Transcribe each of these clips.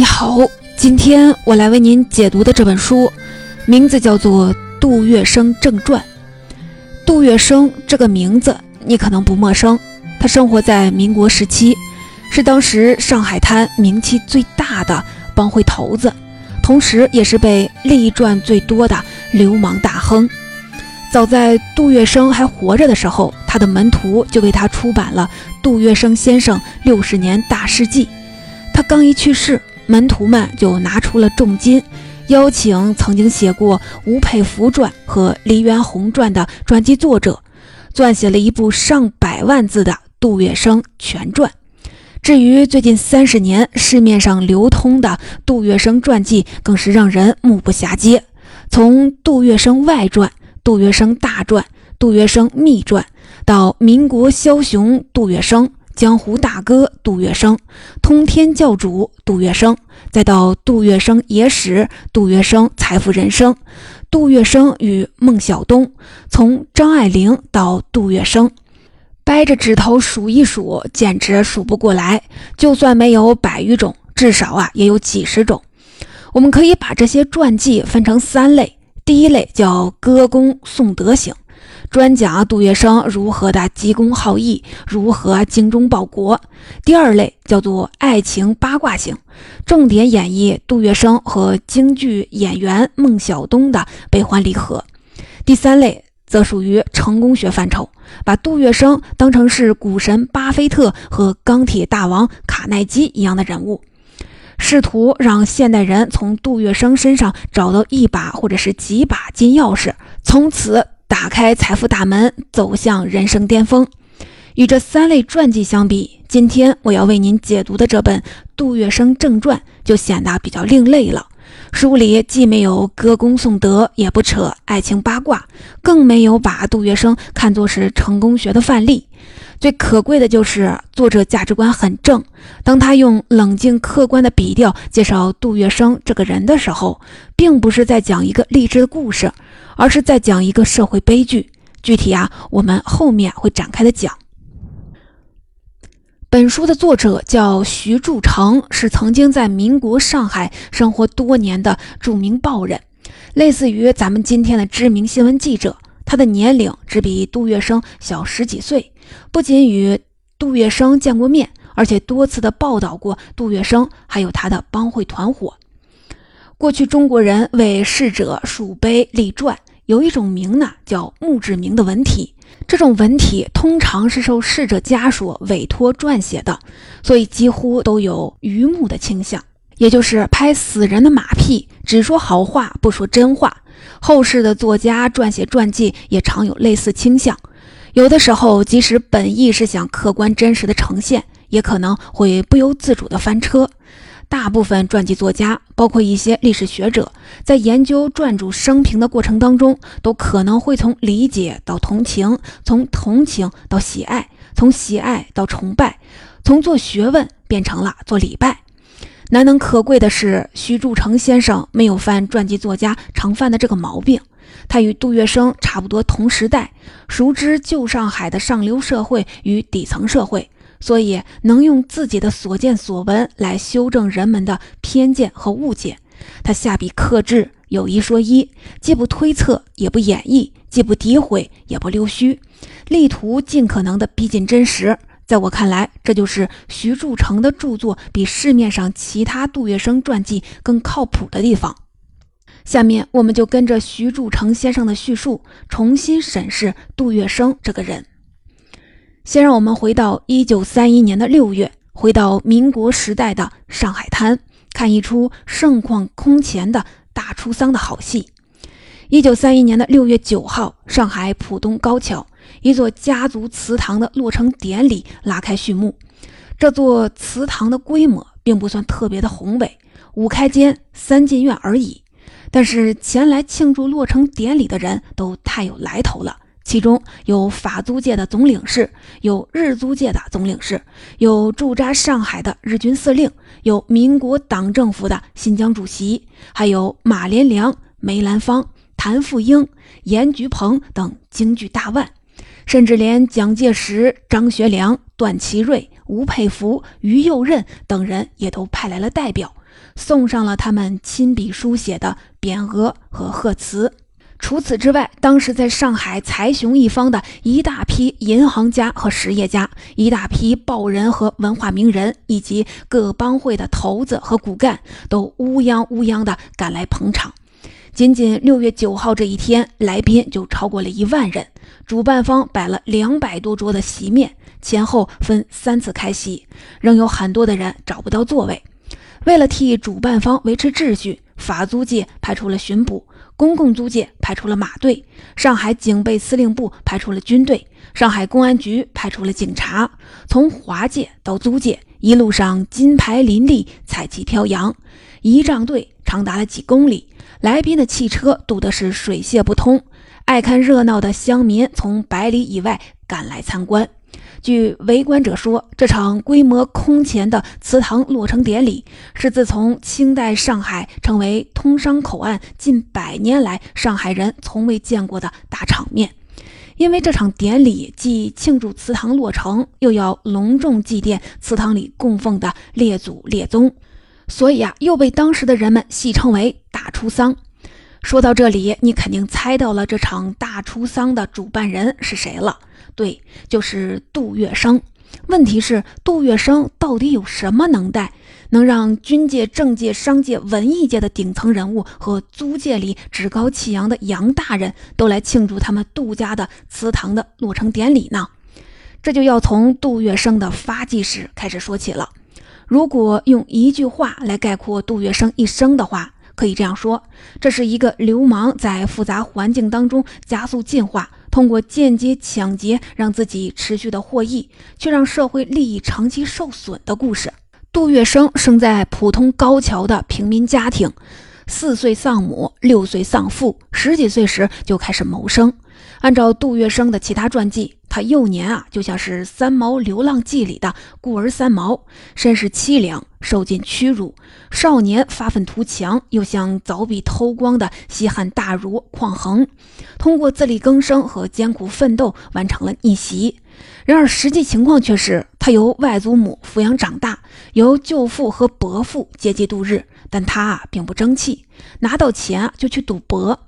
你好，今天我来为您解读的这本书，名字叫做《杜月笙正传》。杜月笙这个名字你可能不陌生，他生活在民国时期，是当时上海滩名气最大的帮会头子，同时也是被利赚最多的流氓大亨。早在杜月笙还活着的时候，他的门徒就为他出版了《杜月笙先生六十年大事记》。他刚一去世。门徒们就拿出了重金，邀请曾经写过《吴佩孚传》和《黎元洪传》的传记作者，撰写了一部上百万字的杜月笙全传。至于最近三十年市面上流通的杜月笙传记，更是让人目不暇接。从《杜月笙外传》《杜月笙大传》《杜月笙秘传》，到民国枭雄杜月笙。江湖大哥杜月笙，通天教主杜月笙，再到杜月笙野史、杜月笙财富人生、杜月笙与孟小冬，从张爱玲到杜月笙，掰着指头数一数，简直数不过来。就算没有百余种，至少啊也有几十种。我们可以把这些传记分成三类：第一类叫歌功颂德型。专讲杜月笙如何的积功好义，如何精忠报国。第二类叫做爱情八卦型，重点演绎杜月笙和京剧演员孟小冬的悲欢离合。第三类则属于成功学范畴，把杜月笙当成是股神巴菲特和钢铁大王卡耐基一样的人物，试图让现代人从杜月笙身上找到一把或者是几把金钥匙，从此。打开财富大门，走向人生巅峰。与这三类传记相比，今天我要为您解读的这本《杜月笙正传》就显得比较另类了。书里既没有歌功颂德，也不扯爱情八卦，更没有把杜月笙看作是成功学的范例。最可贵的就是作者价值观很正。当他用冷静客观的笔调介绍杜月笙这个人的时候，并不是在讲一个励志的故事，而是在讲一个社会悲剧。具体啊，我们后面会展开的讲。本书的作者叫徐铸成，是曾经在民国上海生活多年的著名报人，类似于咱们今天的知名新闻记者。他的年龄只比杜月笙小十几岁，不仅与杜月笙见过面，而且多次的报道过杜月笙还有他的帮会团伙。过去中国人为逝者竖碑立传，有一种名呢叫墓志铭的文体，这种文体通常是受逝者家属委托撰写的，所以几乎都有榆木的倾向，也就是拍死人的马屁，只说好话不说真话。后世的作家撰写传记也常有类似倾向，有的时候即使本意是想客观真实的呈现，也可能会不由自主的翻车。大部分传记作家，包括一些历史学者，在研究传主生平的过程当中，都可能会从理解到同情，从同情到喜爱，从喜爱到崇拜，从做学问变成了做礼拜。难能可贵的是，徐铸成先生没有犯传记作家常犯的这个毛病。他与杜月笙差不多同时代，熟知旧上海的上流社会与底层社会，所以能用自己的所见所闻来修正人们的偏见和误解。他下笔克制，有一说一，既不推测，也不演绎，既不诋毁，也不溜须，力图尽可能的逼近真实。在我看来，这就是徐铸成的著作比市面上其他杜月笙传记更靠谱的地方。下面，我们就跟着徐铸成先生的叙述，重新审视杜月笙这个人。先让我们回到一九三一年的六月，回到民国时代的上海滩，看一出盛况空前的大出丧的好戏。一九三一年的六月九号，上海浦东高桥。一座家族祠堂的落成典礼拉开序幕。这座祠堂的规模并不算特别的宏伟，五开间三进院而已。但是前来庆祝落成典礼的人都太有来头了，其中有法租界的总领事，有日租界的总领事，有驻扎上海的日军司令，有民国党政府的新疆主席，还有马连良、梅兰芳、谭富英、严菊鹏等京剧大腕。甚至连蒋介石、张学良、段祺瑞、吴佩孚、于右任等人也都派来了代表。送上了他们亲笔书写的匾额和贺词。除此之外，当时在上海财雄一方的一大批银行家和实业家，一大批报人和文化名人，以及各帮会的头子和骨干，都乌泱乌泱地赶来捧场。仅仅六月九号这一天，来宾就超过了一万人。主办方摆了两百多桌的席面，前后分三次开席，仍有很多的人找不到座位。为了替主办方维持秩序，法租界派出了巡捕。公共租界派出了马队，上海警备司令部派出了军队，上海公安局派出了警察。从华界到租界，一路上金牌林立，彩旗飘扬，仪仗队长达了几公里。来宾的汽车堵得是水泄不通，爱看热闹的乡民从百里以外赶来参观。据围观者说，这场规模空前的祠堂落成典礼是自从清代上海成为通商口岸近百年来，上海人从未见过的大场面。因为这场典礼既庆祝祠堂落成，又要隆重祭奠祠堂里供奉的列祖列宗，所以啊，又被当时的人们戏称为“大出丧”。说到这里，你肯定猜到了这场大出丧的主办人是谁了。对，就是杜月笙。问题是，杜月笙到底有什么能耐，能让军界、政界、商界、文艺界的顶层人物和租界里趾高气扬的杨大人都来庆祝他们杜家的祠堂的落成典礼呢？这就要从杜月笙的发迹史开始说起了。如果用一句话来概括杜月笙一生的话，可以这样说：这是一个流氓在复杂环境当中加速进化。通过间接抢劫让自己持续的获益，却让社会利益长期受损的故事。杜月笙生在普通高桥的平民家庭，四岁丧母，六岁丧父，十几岁时就开始谋生。按照杜月笙的其他传记，他幼年啊就像是《三毛流浪记》里的孤儿三毛，身世凄凉，受尽屈辱。少年发愤图强，又像凿壁偷光的西汉大儒匡衡，通过自力更生和艰苦奋斗完成了逆袭。然而实际情况却是，他由外祖母抚养长大，由舅父和伯父接济度日，但他啊并不争气，拿到钱就去赌博。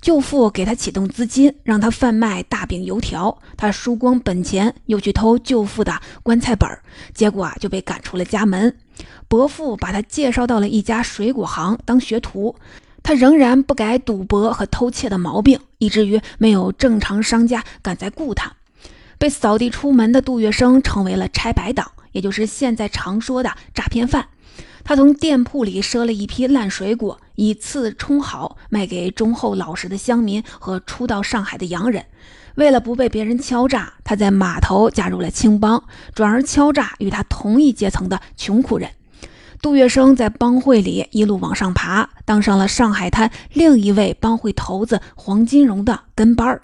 舅父给他启动资金，让他贩卖大饼油条。他输光本钱，又去偷舅父的棺材本结果啊就被赶出了家门。伯父把他介绍到了一家水果行当学徒，他仍然不改赌博和偷窃的毛病，以至于没有正常商家敢再雇他。被扫地出门的杜月笙成为了拆白党，也就是现在常说的诈骗犯。他从店铺里赊了一批烂水果，以次充好，卖给忠厚老实的乡民和初到上海的洋人。为了不被别人敲诈，他在码头加入了青帮，转而敲诈与他同一阶层的穷苦人。杜月笙在帮会里一路往上爬，当上了上海滩另一位帮会头子黄金荣的跟班儿。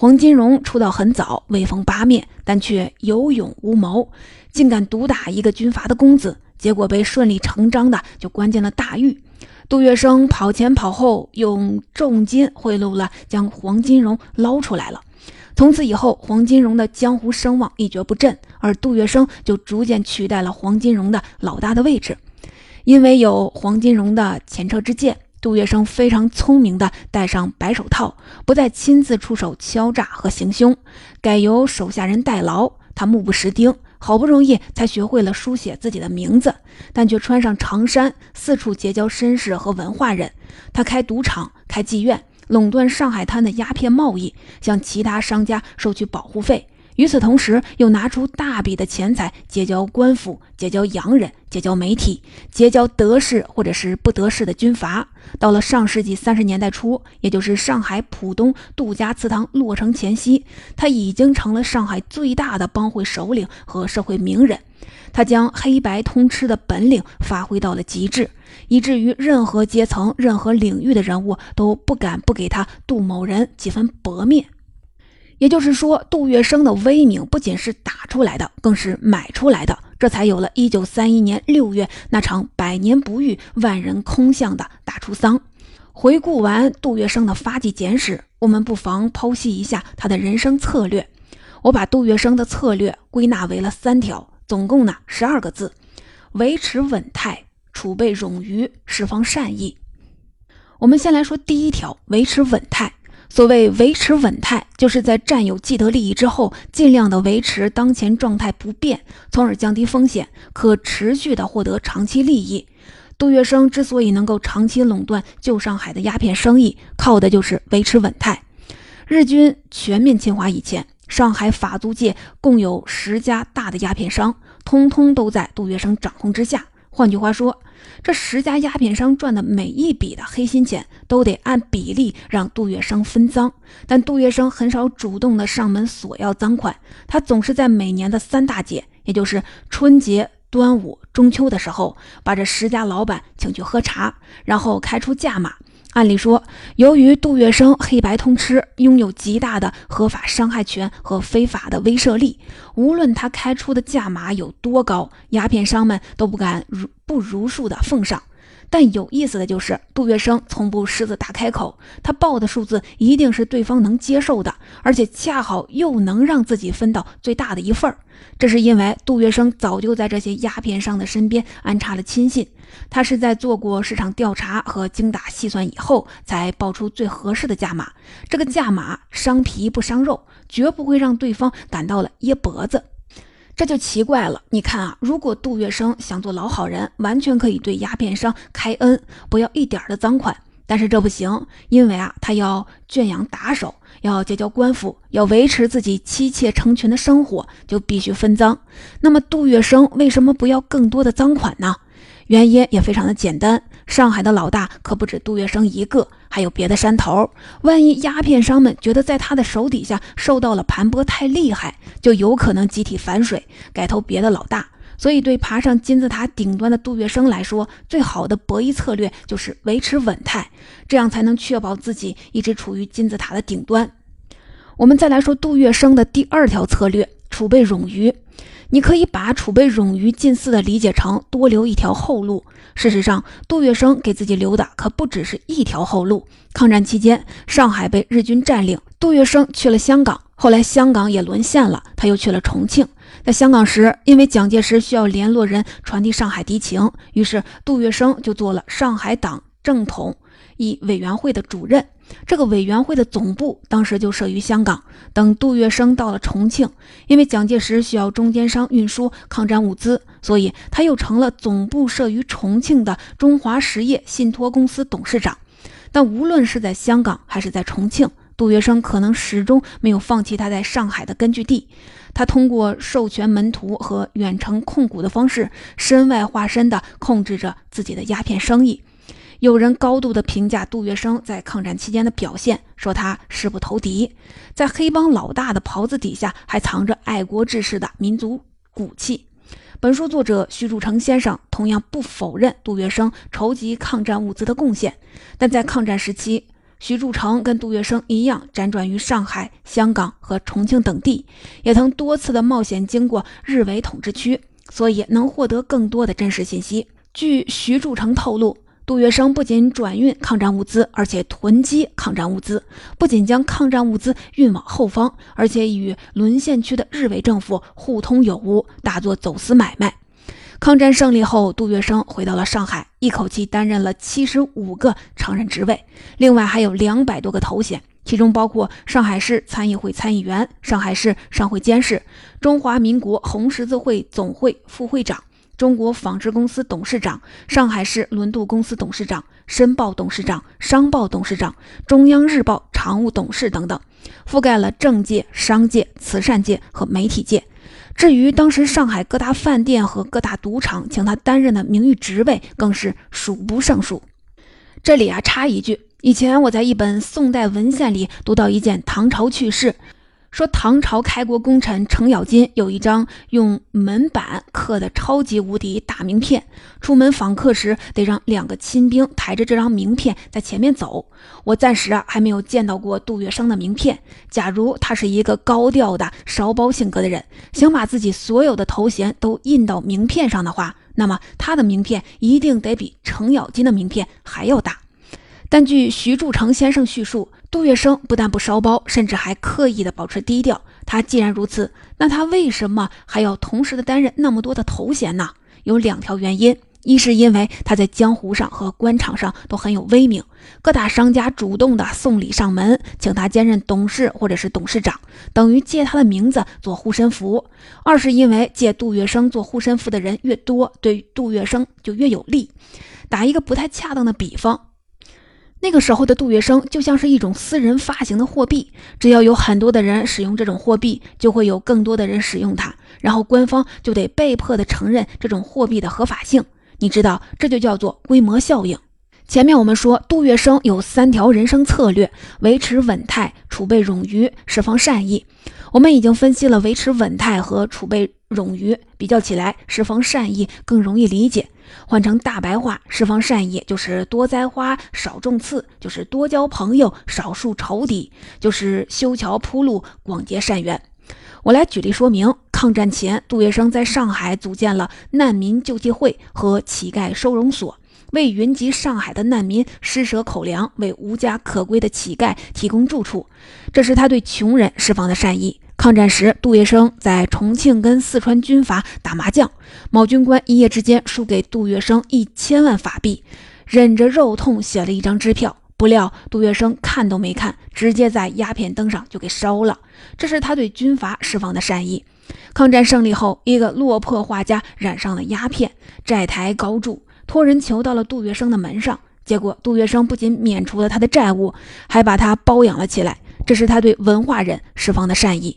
黄金荣出道很早，威风八面，但却有勇无谋，竟敢毒打一个军阀的公子。结果被顺理成章的就关进了大狱。杜月笙跑前跑后，用重金贿赂了，将黄金荣捞出来了。从此以后，黄金荣的江湖声望一蹶不振，而杜月笙就逐渐取代了黄金荣的老大的位置。因为有黄金荣的前车之鉴，杜月笙非常聪明地戴上白手套，不再亲自出手敲诈和行凶，改由手下人代劳。他目不识丁。好不容易才学会了书写自己的名字，但却穿上长衫，四处结交绅士和文化人。他开赌场、开妓院，垄断上海滩的鸦片贸易，向其他商家收取保护费。与此同时，又拿出大笔的钱财结交官府、结交洋人、结交媒体、结交得势或者是不得势的军阀。到了上世纪三十年代初，也就是上海浦东杜家祠堂落成前夕，他已经成了上海最大的帮会首领和社会名人。他将黑白通吃的本领发挥到了极致，以至于任何阶层、任何领域的人物都不敢不给他杜某人几分薄面。也就是说，杜月笙的威名不仅是打出来的，更是买出来的，这才有了一九三一年六月那场百年不遇、万人空巷的大出丧。回顾完杜月笙的发迹简史，我们不妨剖析一下他的人生策略。我把杜月笙的策略归纳为了三条，总共呢十二个字：维持稳态、储备冗余，释放善意。我们先来说第一条，维持稳态。所谓维持稳态，就是在占有既得利益之后，尽量的维持当前状态不变，从而降低风险，可持续的获得长期利益。杜月笙之所以能够长期垄断旧上海的鸦片生意，靠的就是维持稳态。日军全面侵华以前，上海法租界共有十家大的鸦片商，通通都在杜月笙掌控之下。换句话说，这十家鸦片商赚的每一笔的黑心钱，都得按比例让杜月笙分赃。但杜月笙很少主动的上门索要赃款，他总是在每年的三大节，也就是春节、端午、中秋的时候，把这十家老板请去喝茶，然后开出价码。按理说，由于杜月笙黑白通吃，拥有极大的合法伤害权和非法的威慑力，无论他开出的价码有多高，鸦片商们都不敢如不如数的奉上。但有意思的就是，杜月笙从不狮子大开口，他报的数字一定是对方能接受的，而且恰好又能让自己分到最大的一份儿。这是因为杜月笙早就在这些鸦片商的身边安插了亲信，他是在做过市场调查和精打细算以后，才报出最合适的价码。这个价码伤皮不伤肉，绝不会让对方感到了噎脖子。这就奇怪了，你看啊，如果杜月笙想做老好人，完全可以对鸦片商开恩，不要一点的赃款。但是这不行，因为啊，他要圈养打手，要结交官府，要维持自己妻妾成群的生活，就必须分赃。那么杜月笙为什么不要更多的赃款呢？原因也非常的简单，上海的老大可不止杜月笙一个，还有别的山头。万一鸦片商们觉得在他的手底下受到了盘剥太厉害，就有可能集体反水，改投别的老大。所以，对爬上金字塔顶端的杜月笙来说，最好的博弈策略就是维持稳态，这样才能确保自己一直处于金字塔的顶端。我们再来说杜月笙的第二条策略：储备冗余。你可以把储备冗余近似的理解成多留一条后路。事实上，杜月笙给自己留的可不只是一条后路。抗战期间，上海被日军占领，杜月笙去了香港。后来香港也沦陷了，他又去了重庆。在香港时，因为蒋介石需要联络人传递上海敌情，于是杜月笙就做了上海党政统一委员会的主任。这个委员会的总部当时就设于香港。等杜月笙到了重庆，因为蒋介石需要中间商运输抗战物资，所以他又成了总部设于重庆的中华实业信托公司董事长。但无论是在香港还是在重庆，杜月笙可能始终没有放弃他在上海的根据地。他通过授权门徒和远程控股的方式，身外化身地控制着自己的鸦片生意。有人高度的评价杜月笙在抗战期间的表现，说他誓不投敌，在黑帮老大的袍子底下还藏着爱国志士的民族骨气。本书作者徐铸成先生同样不否认杜月笙筹集抗战物资的贡献，但在抗战时期，徐铸成跟杜月笙一样辗转于上海、香港和重庆等地，也曾多次的冒险经过日伪统治区，所以能获得更多的真实信息。据徐铸成透露。杜月笙不仅转运抗战物资，而且囤积抗战物资。不仅将抗战物资运往后方，而且与沦陷区的日伪政府互通有无，大做走私买卖。抗战胜利后，杜月笙回到了上海，一口气担任了七十五个常任职位，另外还有两百多个头衔，其中包括上海市参议会参议员、上海市商会监事、中华民国红十字会总会副会长。中国纺织公司董事长、上海市轮渡公司董事长、申报董事长、商报董事长、中央日报常务董事等等，覆盖了政界、商界、慈善界和媒体界。至于当时上海各大饭店和各大赌场请他担任的名誉职位，更是数不胜数。这里啊，插一句，以前我在一本宋代文献里读到一件唐朝趣事。说唐朝开国功臣程咬金有一张用门板刻的超级无敌大名片，出门访客时得让两个亲兵抬着这张名片在前面走。我暂时啊还没有见到过杜月笙的名片。假如他是一个高调的烧包性格的人，想把自己所有的头衔都印到名片上的话，那么他的名片一定得比程咬金的名片还要大。但据徐铸成先生叙述。杜月笙不但不烧包，甚至还刻意的保持低调。他既然如此，那他为什么还要同时的担任那么多的头衔呢？有两条原因：一是因为他在江湖上和官场上都很有威名，各大商家主动的送礼上门，请他兼任董事或者是董事长，等于借他的名字做护身符；二是因为借杜月笙做护身符的人越多，对杜月笙就越有利。打一个不太恰当的比方。那个时候的杜月笙就像是一种私人发行的货币，只要有很多的人使用这种货币，就会有更多的人使用它，然后官方就得被迫的承认这种货币的合法性。你知道，这就叫做规模效应。前面我们说，杜月笙有三条人生策略：维持稳态、储备冗余、释放善意。我们已经分析了维持稳态和储备冗余，比较起来，释放善意更容易理解。换成大白话，释放善意就是多栽花少种刺，就是多交朋友少树仇敌，就是修桥铺路广结善缘。我来举例说明：抗战前，杜月笙在上海组建了难民救济会和乞丐收容所，为云集上海的难民施舍口粮，为无家可归的乞丐提供住处。这是他对穷人释放的善意。抗战时，杜月笙在重庆跟四川军阀打麻将，某军官一夜之间输给杜月笙一千万法币，忍着肉痛写了一张支票，不料杜月笙看都没看，直接在鸦片灯上就给烧了。这是他对军阀释放的善意。抗战胜利后，一个落魄画家染上了鸦片，债台高筑，托人求到了杜月笙的门上，结果杜月笙不仅免除了他的债务，还把他包养了起来。这是他对文化人释放的善意。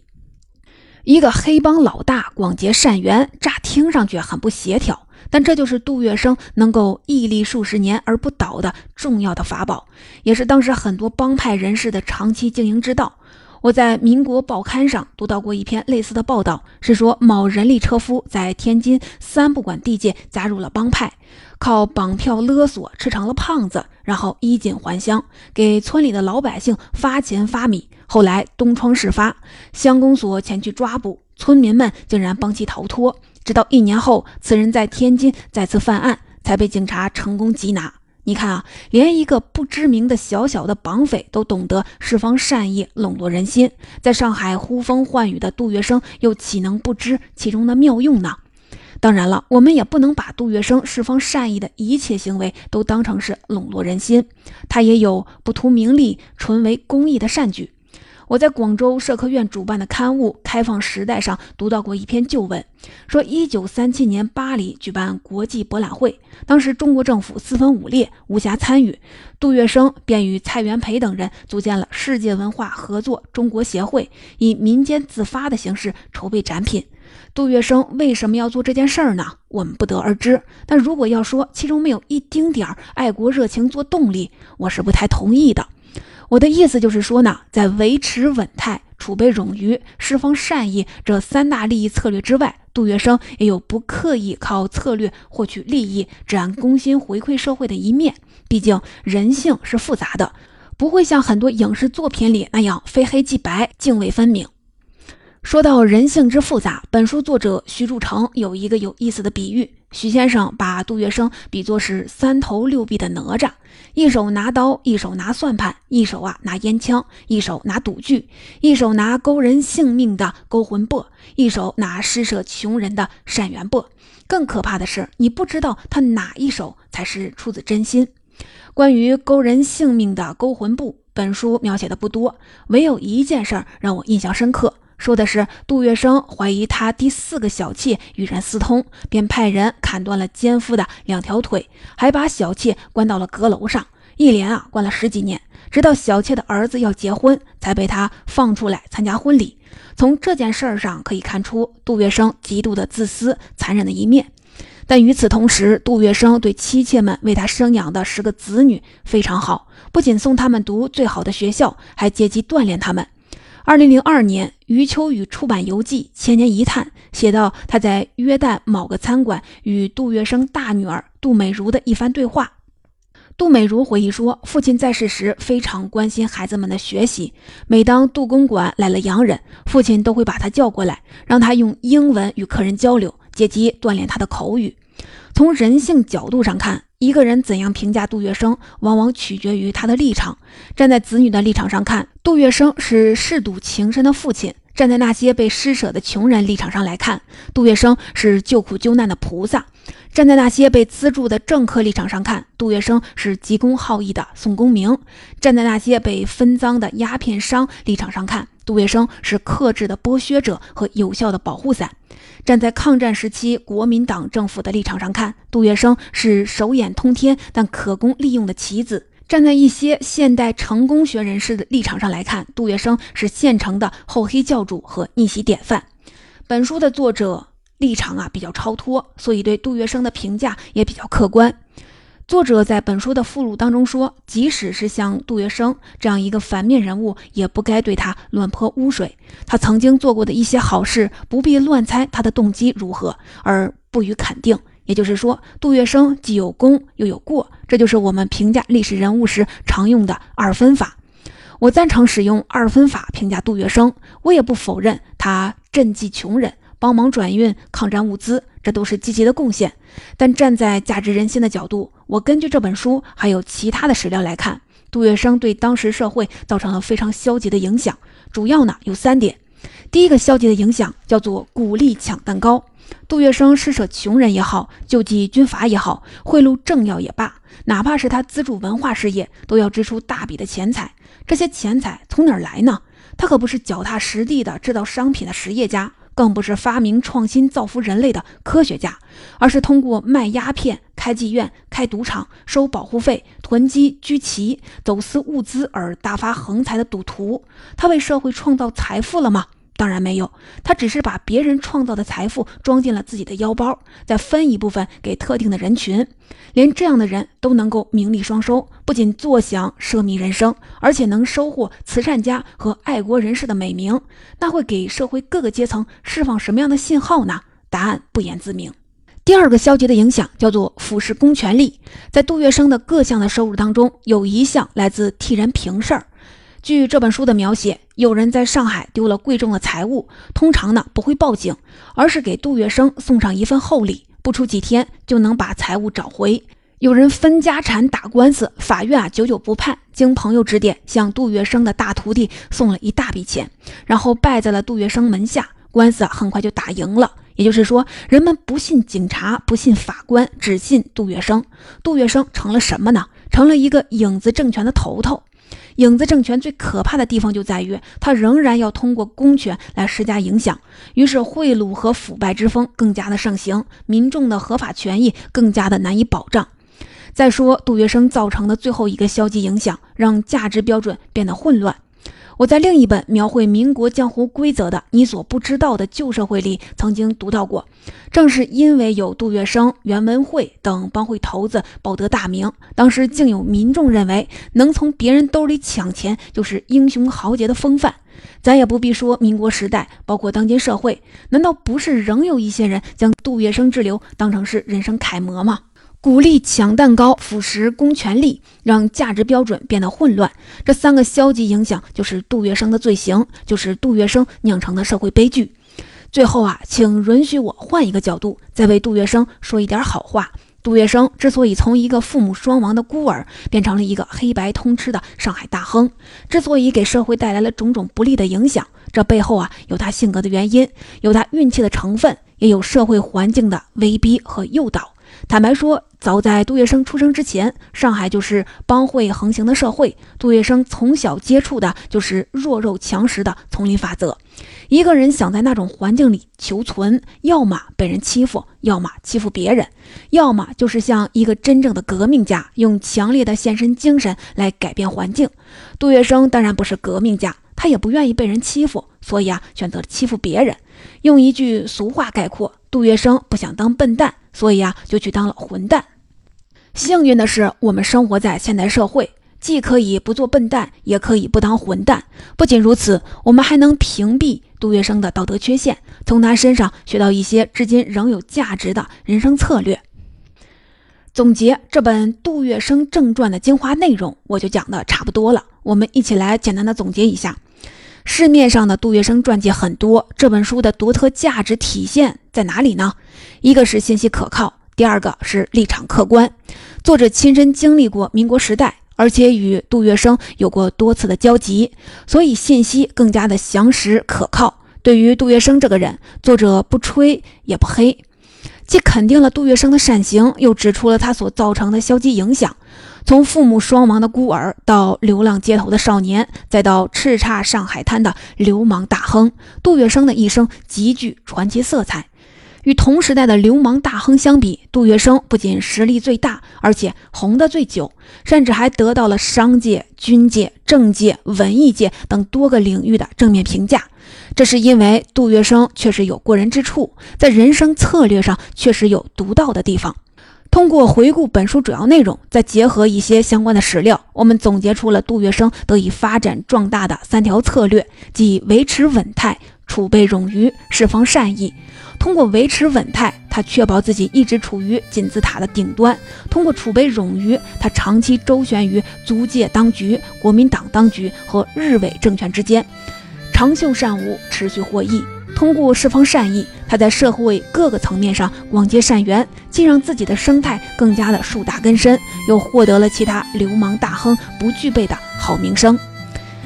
一个黑帮老大广结善缘，乍听上去很不协调，但这就是杜月笙能够屹立数十年而不倒的重要的法宝，也是当时很多帮派人士的长期经营之道。我在民国报刊上读到过一篇类似的报道，是说某人力车夫在天津三不管地界加入了帮派，靠绑票勒索吃成了胖子，然后衣锦还乡，给村里的老百姓发钱发米。后来东窗事发，乡公所前去抓捕，村民们竟然帮其逃脱。直到一年后，此人在天津再次犯案，才被警察成功缉拿。你看啊，连一个不知名的小小的绑匪都懂得释放善意，笼络人心。在上海呼风唤雨的杜月笙，又岂能不知其中的妙用呢？当然了，我们也不能把杜月笙释放善意的一切行为都当成是笼络人心，他也有不图名利、纯为公益的善举。我在广州社科院主办的刊物《开放时代》上读到过一篇旧文，说1937年巴黎举办国际博览会，当时中国政府四分五裂，无暇参与，杜月笙便与蔡元培等人组建了世界文化合作中国协会，以民间自发的形式筹备展品。杜月笙为什么要做这件事儿呢？我们不得而知。但如果要说其中没有一丁点儿爱国热情做动力，我是不太同意的。我的意思就是说呢，在维持稳态、储备冗余、释放善意这三大利益策略之外，杜月笙也有不刻意靠策略获取利益、只按公心回馈社会的一面。毕竟人性是复杂的，不会像很多影视作品里那样非黑即白、泾渭分明。说到人性之复杂，本书作者徐铸成有一个有意思的比喻。徐先生把杜月笙比作是三头六臂的哪吒，一手拿刀，一手拿算盘，一手啊拿烟枪，一手拿赌具，一手拿勾人性命的勾魂钵，一手拿施舍穷人的善缘钵。更可怕的是，你不知道他哪一手才是出自真心。关于勾人性命的勾魂布，本书描写的不多，唯有一件事让我印象深刻。说的是杜月笙怀疑他第四个小妾与人私通，便派人砍断了奸夫的两条腿，还把小妾关到了阁楼上，一连啊关了十几年，直到小妾的儿子要结婚，才被他放出来参加婚礼。从这件事上可以看出杜月笙极度的自私、残忍的一面。但与此同时，杜月笙对妻妾们为他生养的十个子女非常好，不仅送他们读最好的学校，还借机锻炼他们。二零零二年，余秋雨出版游记《千年一叹》，写到他在约旦某个餐馆与杜月笙大女儿杜美如的一番对话。杜美如回忆说，父亲在世时非常关心孩子们的学习，每当杜公馆来了洋人，父亲都会把他叫过来，让他用英文与客人交流，借机锻炼他的口语。从人性角度上看，一个人怎样评价杜月笙，往往取决于他的立场。站在子女的立场上看，杜月笙是嗜赌情深的父亲；站在那些被施舍的穷人立场上来看，杜月笙是救苦救难的菩萨；站在那些被资助的政客立场上看，杜月笙是急公好义的宋公明；站在那些被分赃的鸦片商立场上看，杜月笙是克制的剥削者和有效的保护伞；站在抗战时期国民党政府的立场上看，杜月笙是手眼通天但可供利用的棋子。站在一些现代成功学人士的立场上来看，杜月笙是现成的厚黑教主和逆袭典范。本书的作者立场啊比较超脱，所以对杜月笙的评价也比较客观。作者在本书的附录当中说，即使是像杜月笙这样一个反面人物，也不该对他乱泼污水。他曾经做过的一些好事，不必乱猜他的动机如何，而不予肯定。也就是说，杜月笙既有功又有过，这就是我们评价历史人物时常用的二分法。我赞成使用二分法评价杜月笙，我也不否认他赈济穷人、帮忙转运抗战物资，这都是积极的贡献。但站在价值人心的角度，我根据这本书还有其他的史料来看，杜月笙对当时社会造成了非常消极的影响，主要呢有三点。第一个消极的影响叫做鼓励抢蛋糕。杜月笙施舍穷人也好，救济军阀也好，贿赂政要也罢，哪怕是他资助文化事业，都要支出大笔的钱财。这些钱财从哪儿来呢？他可不是脚踏实地的制造商品的实业家，更不是发明创新造福人类的科学家，而是通过卖鸦片、开妓院、开赌场、收保护费、囤积居奇、走私物资而大发横财的赌徒。他为社会创造财富了吗？当然没有，他只是把别人创造的财富装进了自己的腰包，再分一部分给特定的人群。连这样的人都能够名利双收，不仅坐享奢靡人生，而且能收获慈善家和爱国人士的美名，那会给社会各个阶层释放什么样的信号呢？答案不言自明。第二个消极的影响叫做腐蚀公权力。在杜月笙的各项的收入当中，有一项来自替人平事儿。据这本书的描写，有人在上海丢了贵重的财物，通常呢不会报警，而是给杜月笙送上一份厚礼，不出几天就能把财物找回。有人分家产打官司，法院啊久久不判，经朋友指点，向杜月笙的大徒弟送了一大笔钱，然后拜在了杜月笙门下，官司啊很快就打赢了。也就是说，人们不信警察，不信法官，只信杜月笙。杜月笙成了什么呢？成了一个影子政权的头头。影子政权最可怕的地方就在于，他仍然要通过公权来施加影响，于是贿赂和腐败之风更加的盛行，民众的合法权益更加的难以保障。再说，杜月笙造成的最后一个消极影响，让价值标准变得混乱。我在另一本描绘民国江湖规则的《你所不知道的旧社会》里曾经读到过，正是因为有杜月笙、袁文慧等帮会头子报得大名，当时竟有民众认为能从别人兜里抢钱就是英雄豪杰的风范。咱也不必说民国时代，包括当今社会，难道不是仍有一些人将杜月笙之流当成是人生楷模吗？鼓励抢蛋糕，腐蚀公权力，让价值标准变得混乱。这三个消极影响，就是杜月笙的罪行，就是杜月笙酿成的社会悲剧。最后啊，请允许我换一个角度，再为杜月笙说一点好话。杜月笙之所以从一个父母双亡的孤儿，变成了一个黑白通吃的上海大亨，之所以给社会带来了种种不利的影响，这背后啊，有他性格的原因，有他运气的成分，也有社会环境的威逼和诱导。坦白说，早在杜月笙出生之前，上海就是帮会横行的社会。杜月笙从小接触的就是弱肉强食的丛林法则。一个人想在那种环境里求存，要么被人欺负，要么欺负别人，要么就是像一个真正的革命家，用强烈的献身精神来改变环境。杜月笙当然不是革命家，他也不愿意被人欺负，所以啊，选择了欺负别人。用一句俗话概括，杜月笙不想当笨蛋。所以啊，就去当了混蛋。幸运的是，我们生活在现代社会，既可以不做笨蛋，也可以不当混蛋。不仅如此，我们还能屏蔽杜月笙的道德缺陷，从他身上学到一些至今仍有价值的人生策略。总结这本《杜月笙正传》的精华内容，我就讲的差不多了。我们一起来简单的总结一下。市面上的杜月笙传记很多，这本书的独特价值体现在哪里呢？一个是信息可靠，第二个是立场客观。作者亲身经历过民国时代，而且与杜月笙有过多次的交集，所以信息更加的详实可靠。对于杜月笙这个人，作者不吹也不黑，既肯定了杜月笙的善行，又指出了他所造成的消极影响。从父母双亡的孤儿，到流浪街头的少年，再到叱咤上海滩的流氓大亨，杜月笙的一生极具传奇色彩。与同时代的流氓大亨相比，杜月笙不仅实力最大，而且红得最久，甚至还得到了商界、军界、政界、文艺界等多个领域的正面评价。这是因为杜月笙确实有过人之处，在人生策略上确实有独到的地方。通过回顾本书主要内容，再结合一些相关的史料，我们总结出了杜月笙得以发展壮大的三条策略，即维持稳态、储备冗余、释放善意。通过维持稳态，他确保自己一直处于金字塔的顶端；通过储备冗余，他长期周旋于租界当局、国民党当局和日伪政权之间，长袖善舞，持续获益。通过释放善意，他在社会各个层面上广结善缘，既让自己的生态更加的树大根深，又获得了其他流氓大亨不具备的好名声。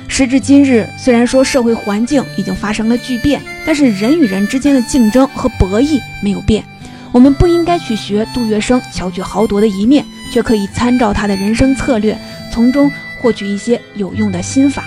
时至今日，虽然说社会环境已经发生了巨变，但是人与人之间的竞争和博弈没有变。我们不应该去学杜月笙巧取豪夺的一面，却可以参照他的人生策略，从中获取一些有用的心法。